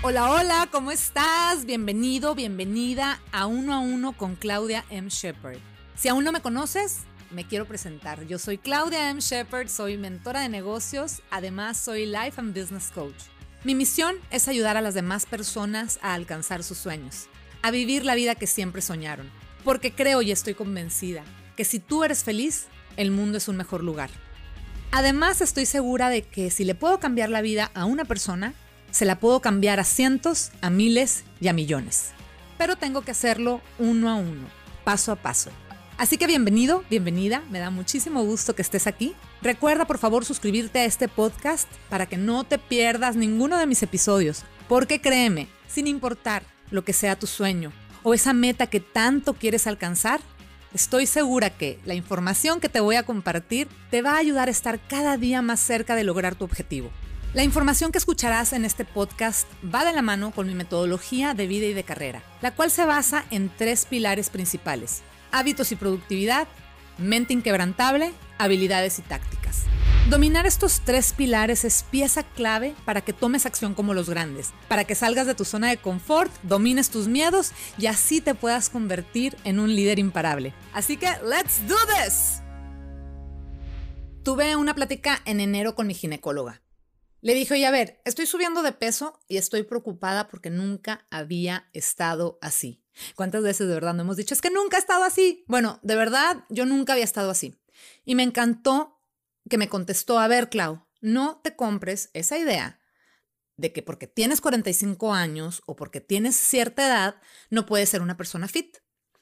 Hola, hola, ¿cómo estás? Bienvenido, bienvenida a Uno a Uno con Claudia M. Shepard. Si aún no me conoces, me quiero presentar. Yo soy Claudia M. Shepard, soy mentora de negocios, además soy Life and Business Coach. Mi misión es ayudar a las demás personas a alcanzar sus sueños, a vivir la vida que siempre soñaron, porque creo y estoy convencida que si tú eres feliz, el mundo es un mejor lugar. Además, estoy segura de que si le puedo cambiar la vida a una persona, se la puedo cambiar a cientos, a miles y a millones. Pero tengo que hacerlo uno a uno, paso a paso. Así que bienvenido, bienvenida, me da muchísimo gusto que estés aquí. Recuerda por favor suscribirte a este podcast para que no te pierdas ninguno de mis episodios, porque créeme, sin importar lo que sea tu sueño o esa meta que tanto quieres alcanzar, estoy segura que la información que te voy a compartir te va a ayudar a estar cada día más cerca de lograr tu objetivo. La información que escucharás en este podcast va de la mano con mi metodología de vida y de carrera, la cual se basa en tres pilares principales, hábitos y productividad, mente inquebrantable, habilidades y tácticas. Dominar estos tres pilares es pieza clave para que tomes acción como los grandes, para que salgas de tu zona de confort, domines tus miedos y así te puedas convertir en un líder imparable. Así que, let's do this. Tuve una plática en enero con mi ginecóloga. Le dije, oye, a ver, estoy subiendo de peso y estoy preocupada porque nunca había estado así. ¿Cuántas veces de verdad no hemos dicho, es que nunca he estado así? Bueno, de verdad, yo nunca había estado así. Y me encantó que me contestó, a ver, Clau, no te compres esa idea de que porque tienes 45 años o porque tienes cierta edad, no puedes ser una persona fit.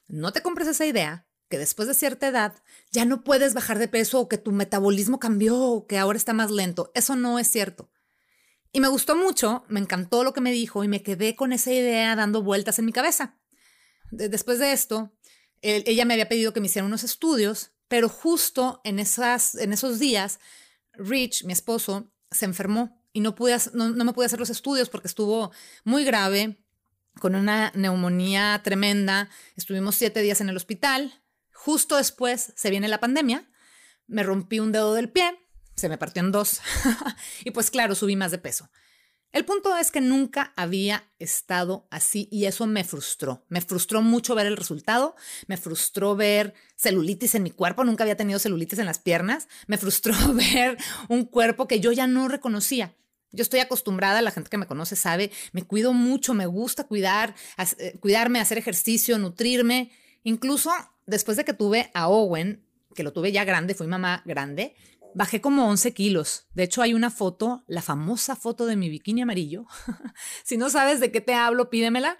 No te compres esa idea que después de cierta edad ya no puedes bajar de peso o que tu metabolismo cambió o que ahora está más lento. Eso no es cierto. Y me gustó mucho, me encantó lo que me dijo y me quedé con esa idea dando vueltas en mi cabeza. después de esto, ella me había pedido que me hiciera unos estudios, pero justo en, esas, en esos días, Rich, mi esposo, se enfermó y no, pude, no, no me pude hacer los estudios porque estuvo muy grave, con una neumonía tremenda. Estuvimos siete días en el hospital, Justo después se viene la pandemia, me rompí un dedo del pie, se me partió en dos y pues claro, subí más de peso. El punto es que nunca había estado así y eso me frustró. Me frustró mucho ver el resultado, me frustró ver celulitis en mi cuerpo, nunca había tenido celulitis en las piernas, me frustró ver un cuerpo que yo ya no reconocía. Yo estoy acostumbrada, la gente que me conoce sabe, me cuido mucho, me gusta cuidar, eh, cuidarme, hacer ejercicio, nutrirme. Incluso después de que tuve a Owen, que lo tuve ya grande, fui mamá grande, bajé como 11 kilos. De hecho, hay una foto, la famosa foto de mi bikini amarillo. si no sabes de qué te hablo, pídemela.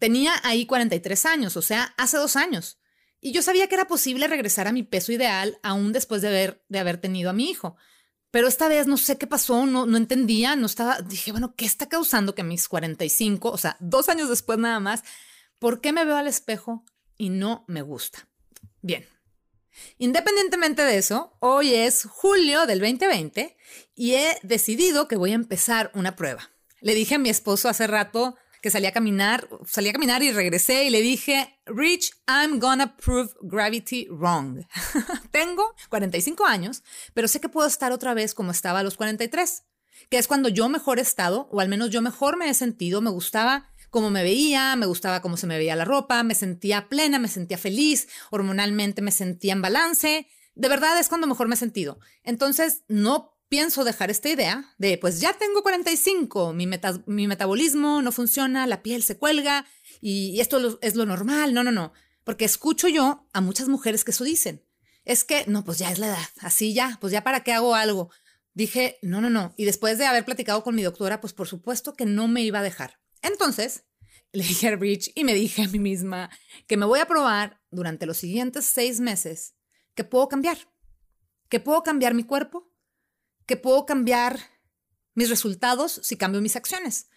Tenía ahí 43 años, o sea, hace dos años. Y yo sabía que era posible regresar a mi peso ideal aún después de haber, de haber tenido a mi hijo. Pero esta vez no sé qué pasó, no, no entendía, no estaba, dije, bueno, ¿qué está causando que mis 45, o sea, dos años después nada más, ¿por qué me veo al espejo y no me gusta. Bien. Independientemente de eso, hoy es julio del 2020 y he decidido que voy a empezar una prueba. Le dije a mi esposo hace rato que salí a caminar, salí a caminar y regresé y le dije, Rich, I'm gonna prove gravity wrong. Tengo 45 años, pero sé que puedo estar otra vez como estaba a los 43, que es cuando yo mejor he estado, o al menos yo mejor me he sentido, me gustaba cómo me veía, me gustaba cómo se me veía la ropa, me sentía plena, me sentía feliz, hormonalmente me sentía en balance. De verdad es cuando mejor me he sentido. Entonces, no pienso dejar esta idea de, pues ya tengo 45, mi, mi metabolismo no funciona, la piel se cuelga y, esto es lo normal. No, no, no. Porque escucho yo a muchas mujeres que eso dicen. Es que, no, pues ya es la edad, así ya, pues ya para qué hago algo. Dije, no, no, no. Y después de haber platicado con mi doctora, pues por supuesto que no me iba a dejar. Entonces, le dije a Rich y me dije a mí misma que me voy a probar durante los siguientes seis meses que puedo cambiar, que puedo cambiar mi cuerpo, que puedo cambiar mis resultados si cambio mis acciones.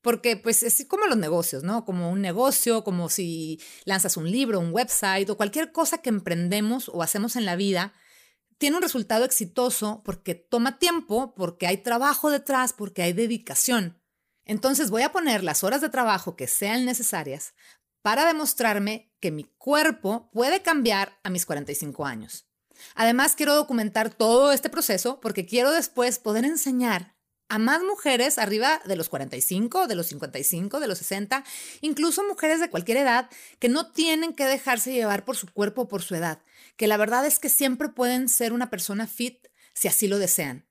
Porque pues es como los negocios, ¿no? Como un negocio, como si lanzas un libro, un website o cualquier cosa que emprendemos o hacemos en la vida, tiene un resultado exitoso porque toma tiempo, porque hay trabajo detrás, porque hay dedicación. Entonces voy a poner las horas de trabajo que sean necesarias para demostrarme que mi cuerpo puede cambiar a mis 45 años. Además, quiero documentar todo este proceso porque quiero después poder enseñar a más mujeres arriba de los 45, de los 55, de los 60, incluso mujeres de cualquier edad que no tienen que dejarse llevar por su cuerpo o por su edad, que la verdad es que siempre pueden ser una persona fit si así lo desean.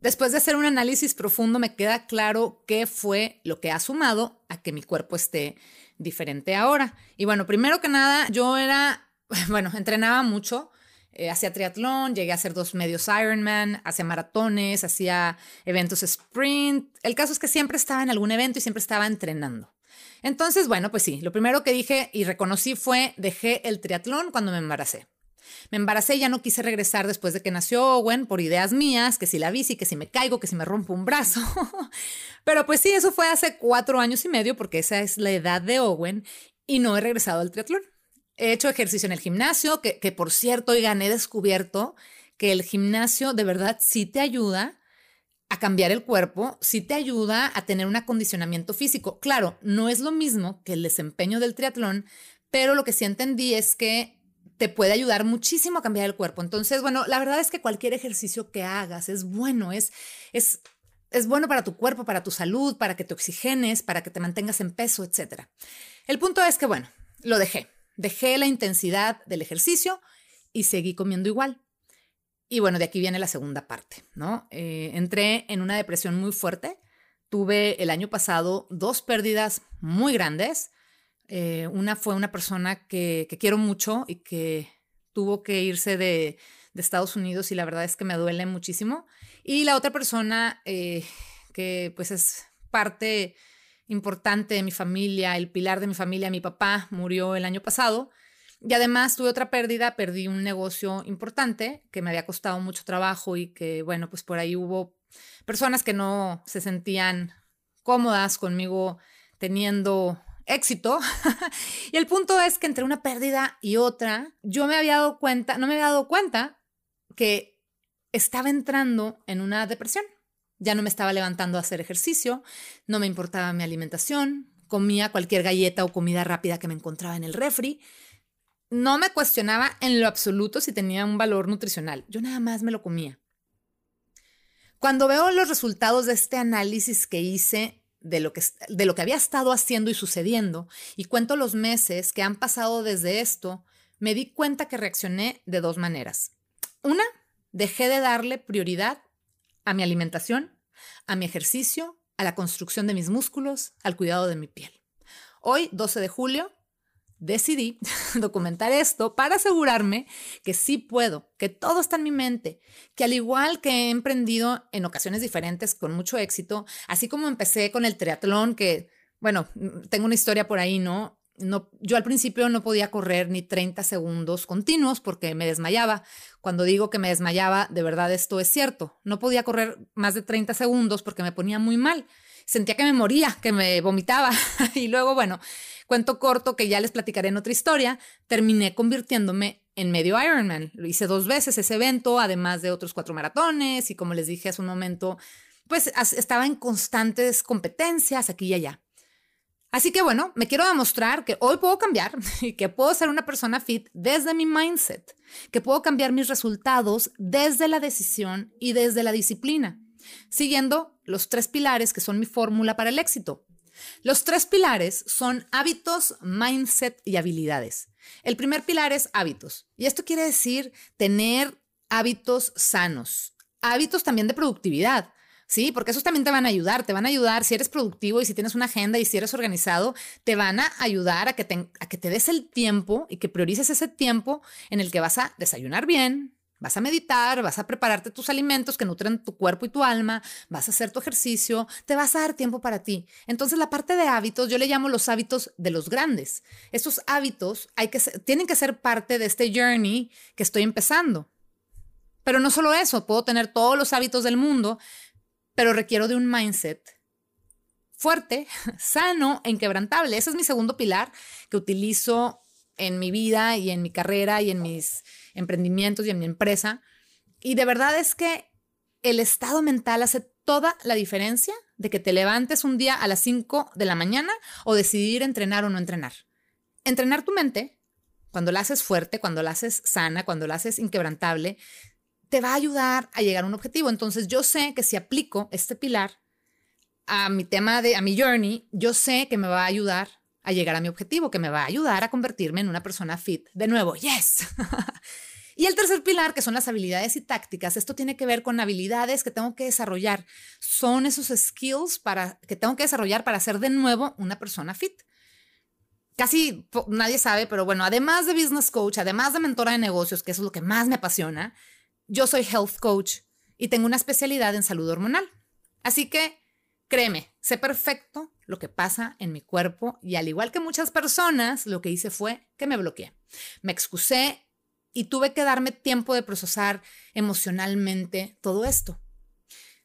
Después de hacer un análisis profundo me queda claro qué fue lo que ha sumado a que mi cuerpo esté diferente ahora. Y bueno, primero que nada, yo era, bueno, entrenaba mucho, eh, hacía triatlón, llegué a hacer dos medios Ironman, hacía maratones, hacía eventos sprint. El caso es que siempre estaba en algún evento y siempre estaba entrenando. Entonces, bueno, pues sí, lo primero que dije y reconocí fue dejé el triatlón cuando me embaracé. Me embaracé y ya no quise regresar después de que nació Owen por ideas mías, que si la bici, que si me caigo, que si me rompo un brazo. Pero pues sí, eso fue hace cuatro años y medio porque esa es la edad de Owen y no he regresado al triatlón. He hecho ejercicio en el gimnasio, que, que por cierto, oigan, he descubierto que el gimnasio de verdad sí te ayuda a cambiar el cuerpo, sí te ayuda a tener un acondicionamiento físico. Claro, no es lo mismo que el desempeño del triatlón, pero lo que sí entendí es que te puede ayudar muchísimo a cambiar el cuerpo. Entonces, bueno, la verdad es que cualquier ejercicio que hagas es bueno, es, es, es bueno para tu cuerpo, para tu salud, para que te oxigenes, para que te mantengas en peso, etc. El punto es que, bueno, lo dejé. Dejé la intensidad del ejercicio y seguí comiendo igual. Y bueno, de aquí viene la segunda parte, ¿no? Eh, entré en una depresión muy fuerte. Tuve el año pasado dos pérdidas muy grandes. Eh, una fue una persona que, quiero mucho y que tuvo que irse de, Estados Unidos y la verdad es que me duele muchísimo. Y la otra persona eh, que pues es parte importante de mi familia, el pilar de mi familia, mi papá murió el año pasado. Y además tuve otra pérdida, perdí un negocio importante que me había costado mucho trabajo y que, bueno, pues por ahí hubo personas que no se sentían cómodas conmigo teniendo éxito. y el punto es que entre una pérdida y otra, yo me había dado cuenta, no me había dado cuenta que estaba entrando en una depresión. Ya no me estaba levantando a hacer ejercicio, no me importaba mi alimentación, comía cualquier galleta o comida rápida que me encontraba en el refri. No me cuestionaba en lo absoluto si tenía un valor nutricional. Yo nada más me lo comía. Cuando veo los resultados de este análisis que hice de lo que, de lo que había estado haciendo y sucediendo y cuento los meses que han pasado desde esto, me di cuenta que reaccioné de dos maneras. Una, dejé de darle prioridad a mi alimentación, a mi ejercicio, a la construcción de mis músculos, al cuidado de mi piel. Hoy, 12 de julio, decidí documentar esto para asegurarme que sí puedo, que todo está en mi mente, que al igual que he emprendido en ocasiones diferentes con mucho éxito, así como empecé con el triatlón, que, bueno, tengo una historia por ahí, ¿no? No, yo al principio no podía correr ni 30 segundos continuos porque me desmayaba. Cuando digo que me desmayaba, de verdad esto es cierto. No podía correr más de 30 segundos porque me ponía muy mal. Sentía que me moría, que me vomitaba. y luego, bueno, Cuento corto que ya les platicaré en otra historia, terminé convirtiéndome en medio Ironman. Lo hice dos veces ese evento, además de otros cuatro maratones y como les dije hace un momento, pues estaba en constantes competencias aquí y allá. Así que bueno, me quiero demostrar que hoy puedo cambiar y que puedo ser una persona fit desde mi mindset, que puedo cambiar mis resultados desde la decisión y desde la disciplina, siguiendo los tres pilares que son mi fórmula para el éxito. Los tres pilares son hábitos, mindset y habilidades. El primer pilar es hábitos. Y esto quiere decir tener hábitos sanos, hábitos también de productividad. Sí, porque esos también te van a ayudar, te van a ayudar si eres productivo y si tienes una agenda y si eres organizado, te van a ayudar a que te, a que te des el tiempo y que priorices ese tiempo en el que vas a desayunar bien, Vas a meditar, vas a prepararte tus alimentos que nutren tu cuerpo y tu alma, vas a hacer tu ejercicio, te vas a dar tiempo para ti. Entonces la parte de hábitos, yo le llamo los hábitos de los grandes. Estos hábitos hay que, tienen que ser parte de este journey que estoy empezando. Pero no solo eso, puedo tener todos los hábitos del mundo, pero requiero de un mindset fuerte, sano e inquebrantable. Ese es mi segundo pilar que utilizo en mi vida y en mi carrera y en mis emprendimientos y en mi empresa. Y de verdad es que el estado mental hace toda la diferencia de que te levantes un día a las 5 de la mañana o decidir entrenar o no entrenar. Entrenar tu mente, cuando la haces fuerte, cuando la haces sana, cuando la haces inquebrantable, te va a ayudar a llegar a un objetivo. Entonces yo sé que si aplico este pilar a mi tema de, a mi journey, yo sé que me va a ayudar a llegar a mi objetivo, que me va a ayudar a convertirme en una persona fit. De nuevo, yes. y el tercer pilar, que son las habilidades y tácticas, esto tiene que ver con habilidades que tengo que desarrollar. Son esos skills para, que tengo que desarrollar para ser de nuevo una persona fit. Casi nadie sabe, pero bueno, además de business coach, además de mentora de negocios, que eso es lo que más me apasiona, yo soy health coach y tengo una especialidad en salud hormonal. Así que créeme, sé perfecto lo que pasa en mi cuerpo y al igual que muchas personas, lo que hice fue que me bloqueé. Me excusé y tuve que darme tiempo de procesar emocionalmente todo esto.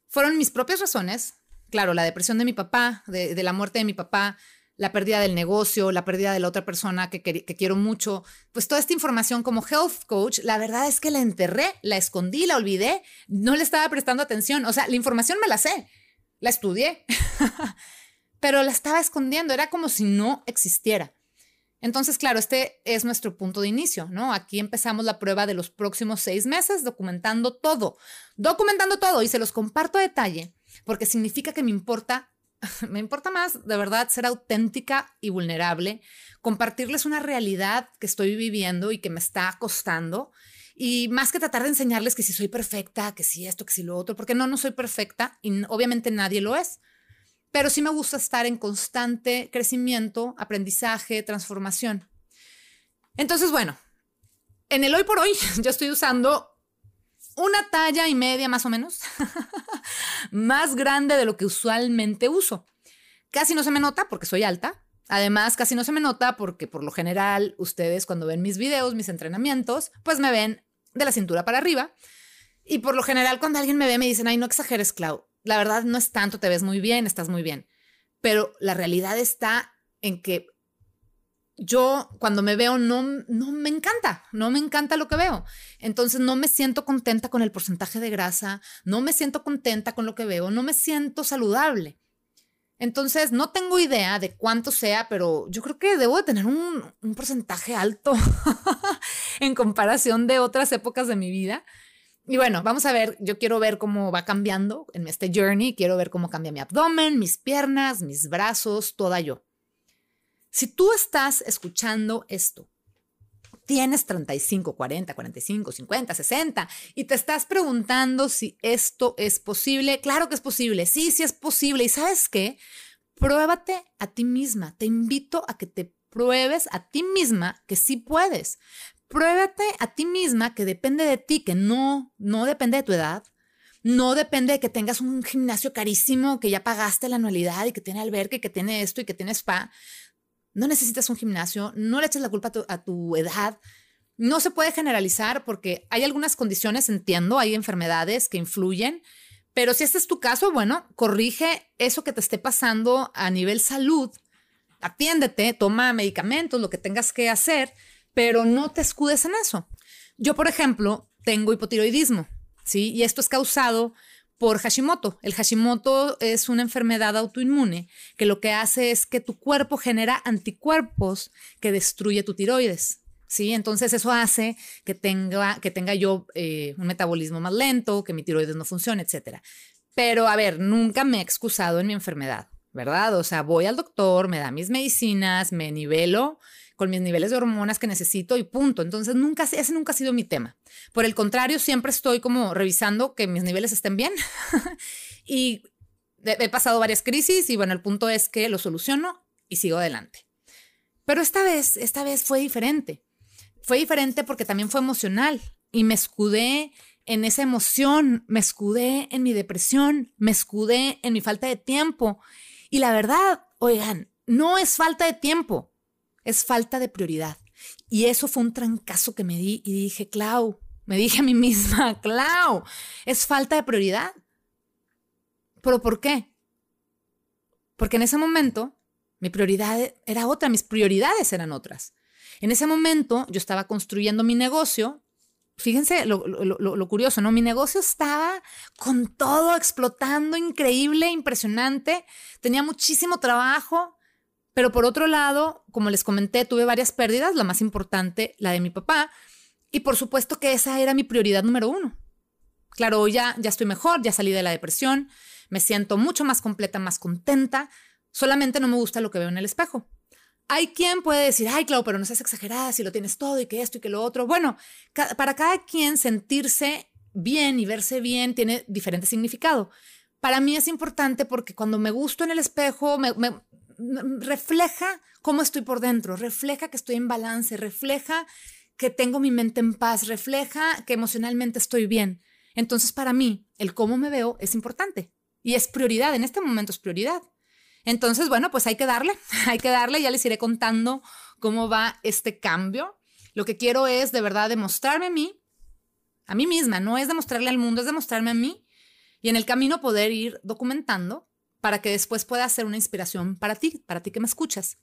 Fueron mis propias razones, claro, la depresión de mi papá, de, la muerte de mi papá, la pérdida del negocio, la pérdida de la otra persona que, que, quiero mucho, pues toda esta información como health coach, la verdad es que la enterré, la escondí, la olvidé, no le estaba prestando atención, o sea, la información me la sé, la estudié, pero la estaba escondiendo, era como si no existiera. Entonces, claro, este es nuestro punto de inicio, ¿no? Aquí empezamos la prueba de los próximos seis meses documentando todo, documentando todo y se los comparto a detalle porque significa que me importa me importa más de verdad ser auténtica y vulnerable, compartirles una realidad que estoy viviendo y que me está costando. Y más que tratar de enseñarles que si soy perfecta, que si esto, que si lo otro, porque no, no soy perfecta y obviamente nadie lo es. Pero sí me gusta estar en constante crecimiento, aprendizaje, transformación. Entonces, bueno, en el hoy por hoy yo estoy usando una talla y media más o menos, más grande de lo que usualmente uso. Casi no se me nota porque soy alta. Además, casi no se me nota porque por lo general ustedes cuando ven mis videos, mis entrenamientos, pues me ven de la cintura para arriba. Y por lo general cuando alguien me ve me dicen, ay, no exageres, Clau. La verdad no es tanto, te ves muy bien, estás muy bien. Pero la realidad está en que yo cuando me veo no, no me encanta, no me encanta lo que veo. Entonces no me siento contenta con el porcentaje de grasa, no me siento contenta con lo que veo, no me siento saludable. Entonces no tengo idea de cuánto sea, pero yo creo que debo de tener un, un porcentaje alto en comparación de otras épocas de mi vida. Y bueno, vamos a ver, yo quiero ver cómo va cambiando en este journey, quiero ver cómo cambia mi abdomen, mis piernas, mis brazos, toda yo. Si tú estás escuchando esto, tienes 35, 40, 45, 50, 60 y te estás preguntando si esto es posible, claro que es posible, sí, sí es posible. ¿Y sabes qué? Pruébate a ti misma. Te invito a que te pruebes a ti misma que sí puedes. Pruébate a ti misma que depende de ti, que no, no depende de tu edad, no depende de que tengas un gimnasio carísimo, que ya pagaste la anualidad y que tiene alberca y que tiene esto y que tiene spa. No necesitas un gimnasio, no le eches la culpa a tu, edad. No se puede generalizar porque hay algunas condiciones, entiendo, hay enfermedades que influyen, pero si este es tu caso, bueno, corrige eso que te esté pasando a nivel salud, atiéndete, toma medicamentos, lo que tengas que hacer, pero no te escudes en eso. Yo, por ejemplo, tengo hipotiroidismo, ¿sí? Y esto es causado por Hashimoto. El Hashimoto es una enfermedad autoinmune que lo que hace es que tu cuerpo genera anticuerpos que destruye tu tiroides. ¿sí? Entonces eso hace que tenga, que tenga yo eh, un metabolismo más lento, que mi tiroides no funcione, etc. Pero a ver, nunca me he excusado en mi enfermedad, ¿verdad? O sea, voy al doctor, me da mis medicinas, me nivelo con mis niveles de hormonas que necesito y punto. Entonces, nunca, ese nunca ha sido mi tema. Por el contrario, siempre estoy como revisando que mis niveles estén bien y he pasado varias crisis y bueno, el punto es que lo soluciono y sigo adelante. Pero esta vez, esta vez fue diferente. Fue diferente porque también fue emocional y me escudé en esa emoción, me escudé en mi depresión, me escudé en mi falta de tiempo. Y la verdad, oigan, no es falta de tiempo es falta de prioridad. Y eso fue un trancazo que me di y dije, Clau, me dije a mí misma, Clau, es falta de prioridad. ¿Pero por qué? Porque en ese momento mi prioridad era otra, mis prioridades eran otras. En ese momento yo estaba construyendo mi negocio. Fíjense lo, lo, curioso, ¿no? Mi negocio estaba con todo explotando, increíble, impresionante. Tenía muchísimo trabajo. Pero por otro lado, como les comenté, tuve varias pérdidas, la más importante, la de mi papá, y por supuesto que esa era mi prioridad número uno. Claro, ya, ya estoy mejor, ya salí de la depresión, me siento mucho más completa, más contenta, solamente no me gusta lo que veo en el espejo. Hay quien puede decir, ay, claro, pero no seas exagerada si lo tienes todo y que esto y que lo otro. Bueno, para cada quien sentirse bien y verse bien tiene diferente significado. Para mí es importante porque cuando me gusto en el espejo, me, refleja cómo estoy por dentro, refleja que estoy en balance, refleja que tengo mi mente en paz, refleja que emocionalmente estoy bien. Entonces, para mí, el cómo me veo es importante y es prioridad, en este momento es prioridad. Entonces, bueno, pues hay que darle, hay que darle, ya les iré contando cómo va este cambio. Lo que quiero es de verdad demostrarme a mí, a mí misma, no es demostrarle al mundo, es demostrarme a mí y en el camino poder ir documentando para que después pueda ser una inspiración para ti, para ti que me escuchas.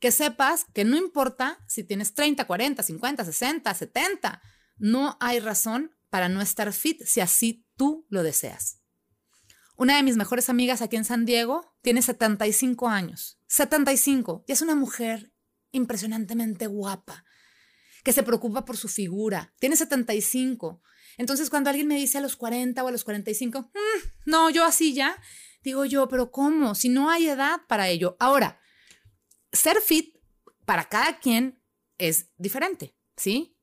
Que sepas que no importa si tienes 30, 40, 50, 60, 70, no hay razón para no estar fit si así tú lo deseas. Una de mis mejores amigas aquí en San Diego tiene 75 años. 75. Y es una mujer impresionantemente guapa, que se preocupa por su figura. Tiene 75. Entonces, cuando alguien me dice a los 40 o a los 45, mm, no, yo así ya, digo yo, pero ¿cómo? Si no hay edad para ello. Ahora, ser fit para cada quien es diferente, ¿sí?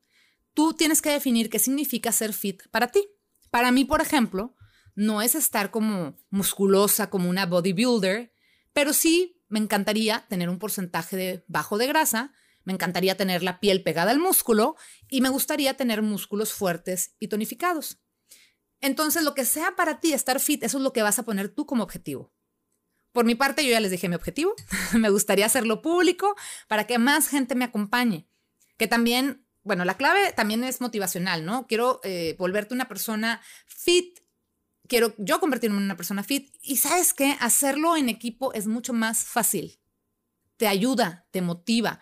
Tú tienes que definir qué significa ser fit para ti. Para mí, por ejemplo, no es estar como musculosa, como una bodybuilder, pero sí me encantaría tener un porcentaje de bajo de grasa, me encantaría tener la piel pegada al músculo y me gustaría tener músculos fuertes y tonificados. Entonces, lo que sea para ti estar fit, eso es lo que vas a poner tú como objetivo. Por mi parte, yo ya les dije mi objetivo. me gustaría hacerlo público para que más gente me acompañe. Que también, bueno, la clave también es motivacional, ¿no? Quiero eh, volverte una persona fit quiero yo convertirme en una persona fit. Y sabes qué, hacerlo en equipo es mucho más fácil. Te ayuda, te motiva.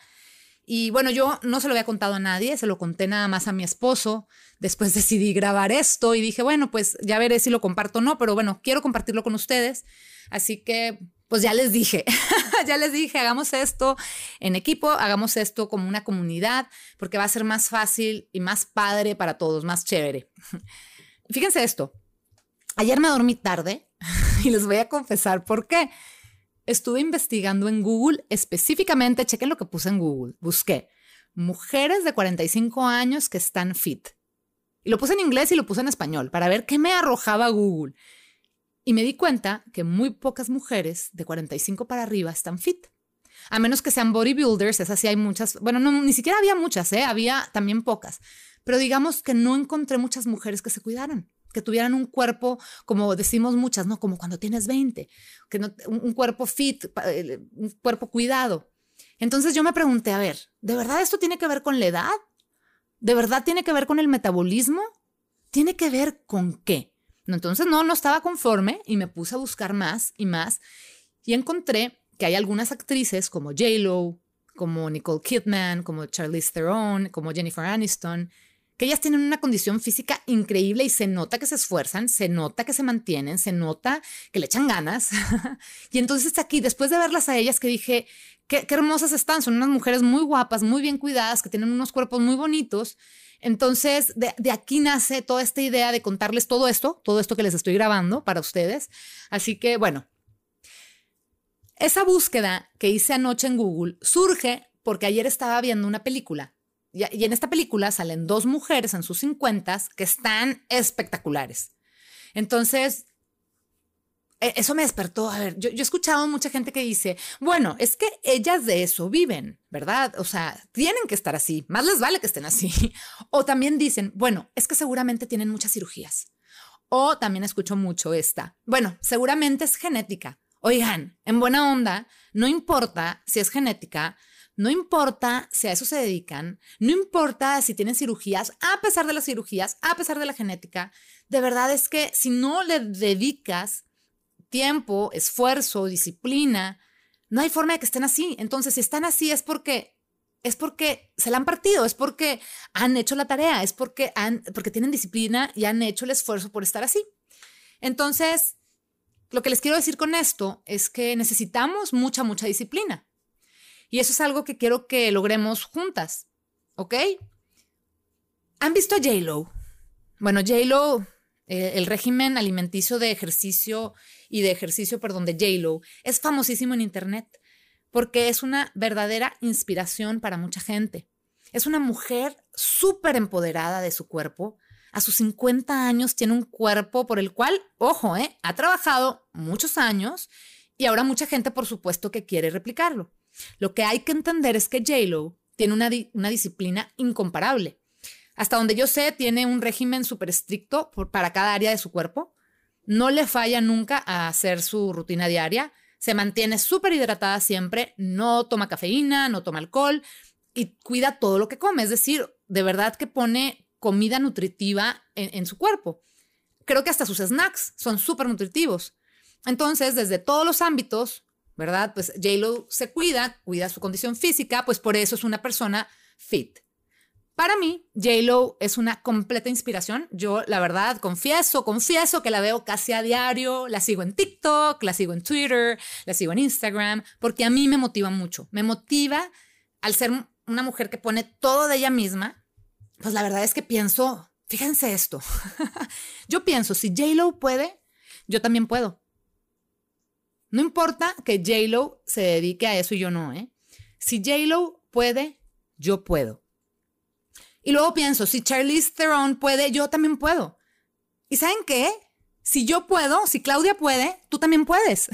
Y bueno, yo no se lo había contado a nadie, se lo conté nada más a mi esposo. Después decidí grabar esto y dije, bueno, pues ya veré si lo comparto o no, pero bueno, quiero compartirlo con ustedes. Así que, pues ya les dije, ya les dije, hagamos esto en equipo, hagamos esto como una comunidad, porque va a ser más fácil y más padre para todos, más chévere. Fíjense esto, Ayer me dormí tarde y les voy a confesar por qué. Estuve investigando en Google específicamente, chequen lo que puse en Google, busqué mujeres de 45 años que están fit. Y lo puse en inglés y lo puse en español para ver qué me arrojaba Google. Y me di cuenta que muy pocas mujeres de 45 para arriba están fit. A menos que sean bodybuilders, esas sí hay muchas. Bueno, no, ni siquiera había muchas, ¿eh? había también pocas. Pero digamos que no encontré muchas mujeres que se cuidaran que tuvieran un cuerpo, como decimos muchas, ¿no? Como cuando tienes 20, que no, un, cuerpo fit, eh, un cuerpo cuidado. Entonces yo me pregunté, a ver, ¿de verdad esto tiene que ver con la edad? ¿De verdad tiene que ver con el metabolismo? ¿Tiene que ver con qué? Entonces no, no estaba conforme y me puse a buscar más y más y encontré que hay algunas actrices como J-Lo, como Nicole Kidman, como Charlize Theron, como Jennifer Aniston, que ellas tienen una condición física increíble y se nota que se esfuerzan, se nota que se mantienen, se nota que le echan ganas. y entonces aquí, después de verlas a ellas, que dije, qué, hermosas están, son unas mujeres muy guapas, muy bien cuidadas, que tienen unos cuerpos muy bonitos. Entonces, de, de, aquí nace toda esta idea de contarles todo esto, todo esto que les estoy grabando para ustedes. Así que, bueno, esa búsqueda que hice anoche en Google surge porque ayer estaba viendo una película y, en esta película salen dos mujeres en sus cincuentas que están espectaculares. Entonces, e, eso me despertó. A ver, yo, yo, he escuchado mucha gente que dice, bueno, es que ellas de eso viven, ¿verdad? O sea, tienen que estar así, más les vale que estén así. O también dicen, bueno, es que seguramente tienen muchas cirugías. O también escucho mucho esta, bueno, seguramente es genética. Oigan, en buena onda, no importa si es genética, no importa si a eso se dedican, no importa si tienen cirugías, a pesar de las cirugías, a pesar de la genética, de verdad es que si no le dedicas tiempo, esfuerzo, disciplina, no hay forma de que estén así. Entonces, si están así es porque es porque se la han partido, es porque han hecho la tarea, es porque han porque tienen disciplina y han hecho el esfuerzo por estar así. Entonces, lo que les quiero decir con esto es que necesitamos mucha mucha disciplina. Y eso es algo que quiero que logremos juntas, ¿ok? ¿Han visto a J-Lo? Bueno, J-Lo Eh, el régimen alimenticio de ejercicio y de ejercicio, perdón, de JLo es famosísimo en Internet porque es una verdadera inspiración para mucha gente. Es una mujer súper empoderada de su cuerpo. A sus 50 años tiene un cuerpo por el cual, ojo, eh, ha trabajado muchos años y ahora mucha gente, por supuesto, que quiere replicarlo. Lo que hay que entender es que JLo tiene una, una disciplina incomparable. Hasta donde yo sé, tiene un régimen súper estricto para cada área de su cuerpo. No le falla nunca a hacer su rutina diaria se mantiene súper hidratada siempre, no toma cafeína, no toma alcohol y cuida todo lo que come. Es decir, de verdad que pone comida nutritiva en, su cuerpo. Creo que hasta sus snacks son súper nutritivos. Entonces, desde todos los ámbitos, ¿verdad? Pues JLo se cuida, cuida su condición física, pues por eso es una persona fit. Para mí, J-Lo es una completa inspiración. Yo, la verdad, confieso, confieso que la veo casi a diario. La sigo en TikTok, la sigo en Twitter, la sigo en Instagram, porque a mí me motiva mucho. Me motiva al ser una mujer que pone todo de ella misma. Pues la verdad es que pienso, fíjense esto. yo pienso, si J-Lo puede, yo también puedo. No importa que J-Lo se dedique a eso y yo no, ¿eh? Si J-Lo puede, yo puedo. Y luego pienso, si Charlize Theron puede, yo también puedo. ¿Y saben qué? Si yo puedo, si Claudia puede, tú también puedes.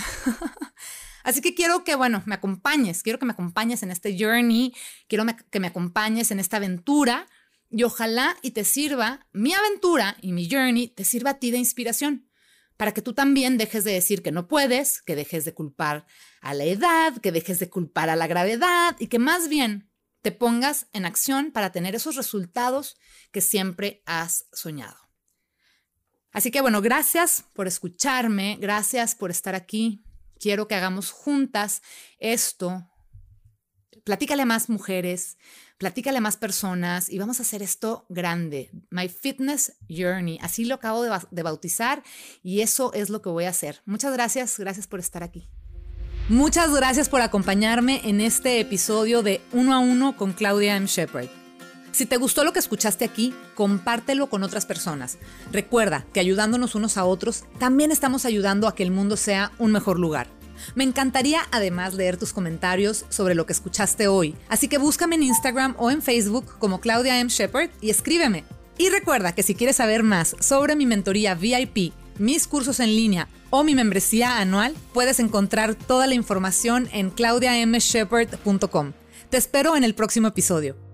Así que quiero que, bueno, me acompañes, quiero que me acompañes en este journey, quiero que me acompañes en esta aventura y ojalá y te sirva, mi aventura y mi journey te sirva a ti de inspiración para que tú también dejes de decir que no puedes, que dejes de culpar a la edad, que dejes de culpar a la gravedad y que más bien te pongas en acción para tener esos resultados que siempre has soñado. Así que bueno, gracias por escucharme, gracias por estar aquí. Quiero que hagamos juntas esto. Platícale a más mujeres, platícale a más personas y vamos a hacer esto grande. My Fitness Journey. Así lo acabo de, de bautizar y eso es lo que voy a hacer. Muchas gracias, gracias por estar aquí. Muchas gracias por acompañarme en este episodio de Uno a Uno con Claudia M. Shepard. Si te gustó lo que escuchaste aquí, compártelo con otras personas. Recuerda que ayudándonos unos a otros, también estamos ayudando a que el mundo sea un mejor lugar. Me encantaría además leer tus comentarios sobre lo que escuchaste hoy, así que búscame en Instagram o en Facebook como Claudia M. Shepard y escríbeme. Y recuerda que si quieres saber más sobre mi mentoría VIP, mis cursos en línea o mi membresía anual, puedes encontrar toda la información en claudiamshepard.com. Te espero en el próximo episodio.